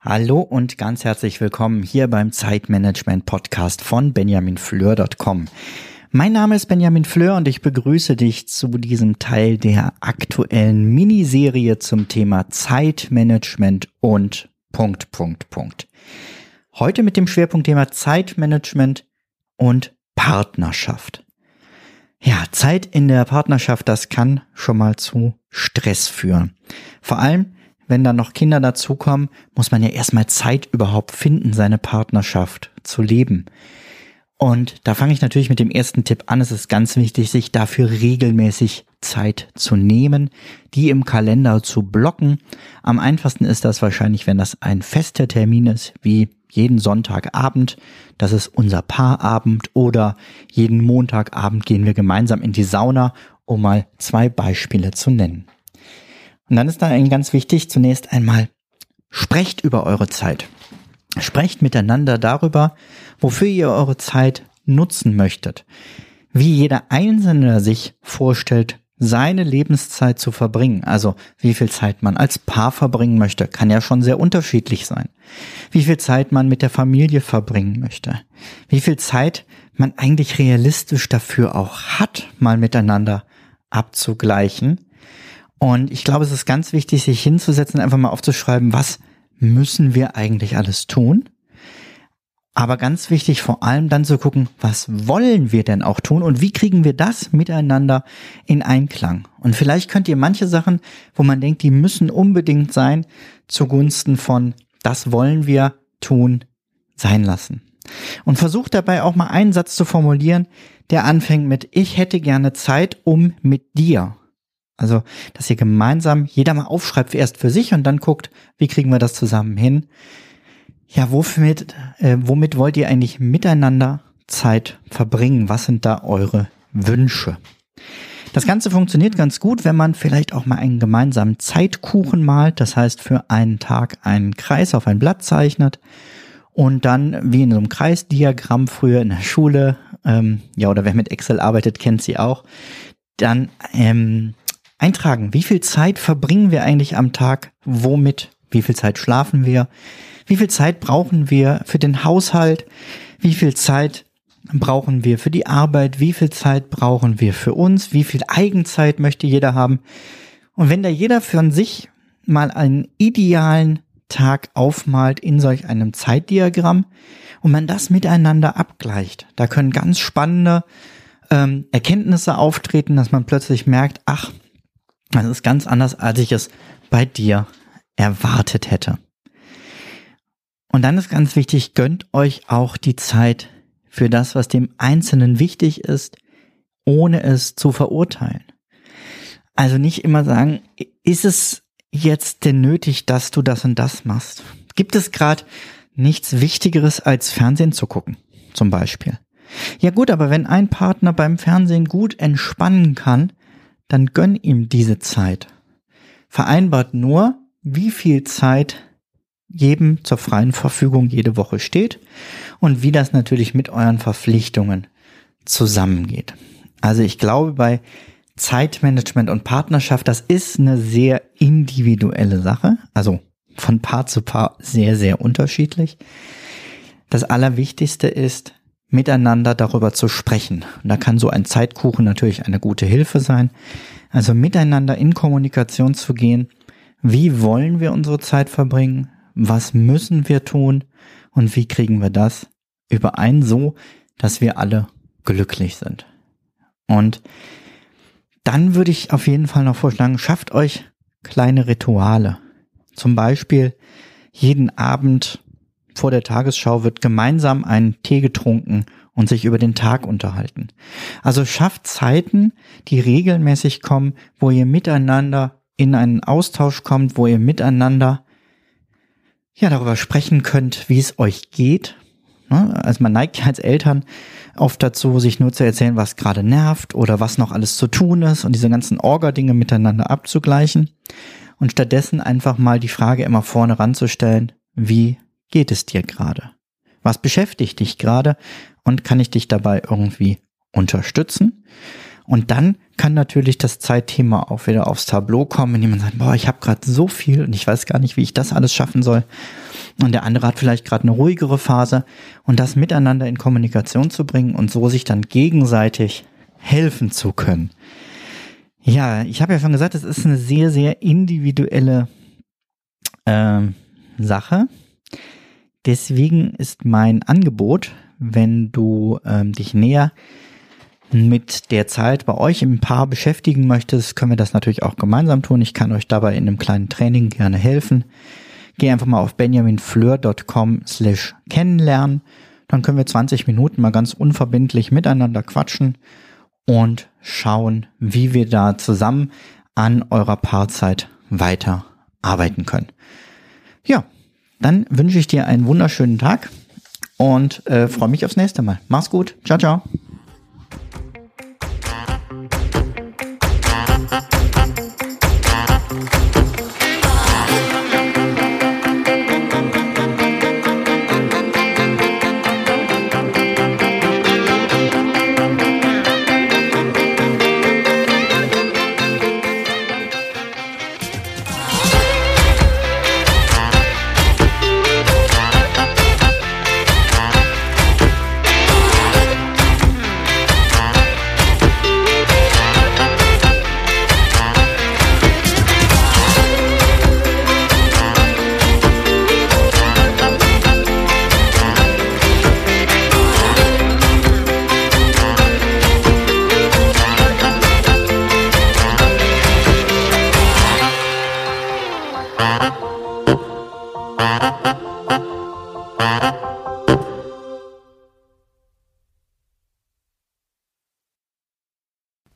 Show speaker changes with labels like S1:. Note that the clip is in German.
S1: Hallo und ganz herzlich willkommen hier beim Zeitmanagement Podcast von benjaminfleur.com. Mein Name ist Benjamin Fleur und ich begrüße dich zu diesem Teil der aktuellen Miniserie zum Thema Zeitmanagement und Punkt, Punkt, Punkt. Heute mit dem Schwerpunktthema Zeitmanagement und Partnerschaft. Ja, Zeit in der Partnerschaft, das kann schon mal zu Stress führen. Vor allem, wenn dann noch Kinder dazukommen, muss man ja erstmal Zeit überhaupt finden, seine Partnerschaft zu leben. Und da fange ich natürlich mit dem ersten Tipp an. Es ist ganz wichtig, sich dafür regelmäßig Zeit zu nehmen, die im Kalender zu blocken. Am einfachsten ist das wahrscheinlich, wenn das ein fester Termin ist, wie jeden Sonntagabend. Das ist unser Paarabend oder jeden Montagabend gehen wir gemeinsam in die Sauna, um mal zwei Beispiele zu nennen. Und dann ist da ganz wichtig, zunächst einmal, sprecht über eure Zeit. Sprecht miteinander darüber, wofür ihr eure Zeit nutzen möchtet. Wie jeder Einzelne sich vorstellt, seine Lebenszeit zu verbringen. Also wie viel Zeit man als Paar verbringen möchte, kann ja schon sehr unterschiedlich sein. Wie viel Zeit man mit der Familie verbringen möchte. Wie viel Zeit man eigentlich realistisch dafür auch hat, mal miteinander abzugleichen. Und ich glaube, es ist ganz wichtig, sich hinzusetzen, einfach mal aufzuschreiben, was müssen wir eigentlich alles tun? Aber ganz wichtig, vor allem dann zu gucken, was wollen wir denn auch tun und wie kriegen wir das miteinander in Einklang? Und vielleicht könnt ihr manche Sachen, wo man denkt, die müssen unbedingt sein, zugunsten von das wollen wir tun, sein lassen. Und versucht dabei auch mal einen Satz zu formulieren, der anfängt mit Ich hätte gerne Zeit, um mit dir. Also, dass ihr gemeinsam jeder mal aufschreibt, erst für sich und dann guckt, wie kriegen wir das zusammen hin. Ja, womit, äh, womit wollt ihr eigentlich miteinander Zeit verbringen? Was sind da eure Wünsche? Das Ganze funktioniert ganz gut, wenn man vielleicht auch mal einen gemeinsamen Zeitkuchen malt. Das heißt, für einen Tag einen Kreis auf ein Blatt zeichnet und dann wie in so einem Kreisdiagramm früher in der Schule, ähm, ja, oder wer mit Excel arbeitet, kennt sie auch, dann ähm, eintragen, wie viel Zeit verbringen wir eigentlich am Tag, womit, wie viel Zeit schlafen wir, wie viel Zeit brauchen wir für den Haushalt? Wie viel Zeit brauchen wir für die Arbeit? Wie viel Zeit brauchen wir für uns? Wie viel Eigenzeit möchte jeder haben? Und wenn da jeder für sich mal einen idealen Tag aufmalt in solch einem Zeitdiagramm und man das miteinander abgleicht, da können ganz spannende ähm, Erkenntnisse auftreten, dass man plötzlich merkt, ach, das ist ganz anders, als ich es bei dir erwartet hätte. Und dann ist ganz wichtig, gönnt euch auch die Zeit für das, was dem Einzelnen wichtig ist, ohne es zu verurteilen. Also nicht immer sagen, ist es jetzt denn nötig, dass du das und das machst? Gibt es gerade nichts Wichtigeres als Fernsehen zu gucken, zum Beispiel? Ja gut, aber wenn ein Partner beim Fernsehen gut entspannen kann, dann gönn ihm diese Zeit. Vereinbart nur, wie viel Zeit jedem zur freien Verfügung jede Woche steht und wie das natürlich mit euren Verpflichtungen zusammengeht. Also ich glaube, bei Zeitmanagement und Partnerschaft, das ist eine sehr individuelle Sache, also von Paar zu Paar sehr, sehr unterschiedlich. Das Allerwichtigste ist, miteinander darüber zu sprechen. Und da kann so ein Zeitkuchen natürlich eine gute Hilfe sein. Also miteinander in Kommunikation zu gehen. Wie wollen wir unsere Zeit verbringen? was müssen wir tun und wie kriegen wir das überein so, dass wir alle glücklich sind. Und dann würde ich auf jeden Fall noch vorschlagen, schafft euch kleine Rituale. Zum Beispiel jeden Abend vor der Tagesschau wird gemeinsam ein Tee getrunken und sich über den Tag unterhalten. Also schafft Zeiten, die regelmäßig kommen, wo ihr miteinander in einen Austausch kommt, wo ihr miteinander ja darüber sprechen könnt, wie es euch geht. Ne? Also man neigt ja als Eltern oft dazu, sich nur zu erzählen, was gerade nervt oder was noch alles zu tun ist und diese ganzen Orga-Dinge miteinander abzugleichen und stattdessen einfach mal die Frage immer vorne ranzustellen, wie geht es dir gerade? Was beschäftigt dich gerade und kann ich dich dabei irgendwie unterstützen? Und dann kann natürlich das Zeitthema auch wieder aufs Tableau kommen, wenn jemand sagt, boah, ich habe gerade so viel und ich weiß gar nicht, wie ich das alles schaffen soll. Und der andere hat vielleicht gerade eine ruhigere Phase und das miteinander in Kommunikation zu bringen und so sich dann gegenseitig helfen zu können. Ja, ich habe ja schon gesagt, es ist eine sehr, sehr individuelle äh, Sache. Deswegen ist mein Angebot, wenn du ähm, dich näher mit der Zeit bei euch im Paar beschäftigen möchtest, können wir das natürlich auch gemeinsam tun. Ich kann euch dabei in einem kleinen Training gerne helfen. Geh einfach mal auf benjaminfleur.com slash kennenlernen. Dann können wir 20 Minuten mal ganz unverbindlich miteinander quatschen und schauen, wie wir da zusammen an eurer Paarzeit weiter arbeiten können. Ja, dann wünsche ich dir einen wunderschönen Tag und äh, freue mich aufs nächste Mal. Mach's gut. Ciao, ciao.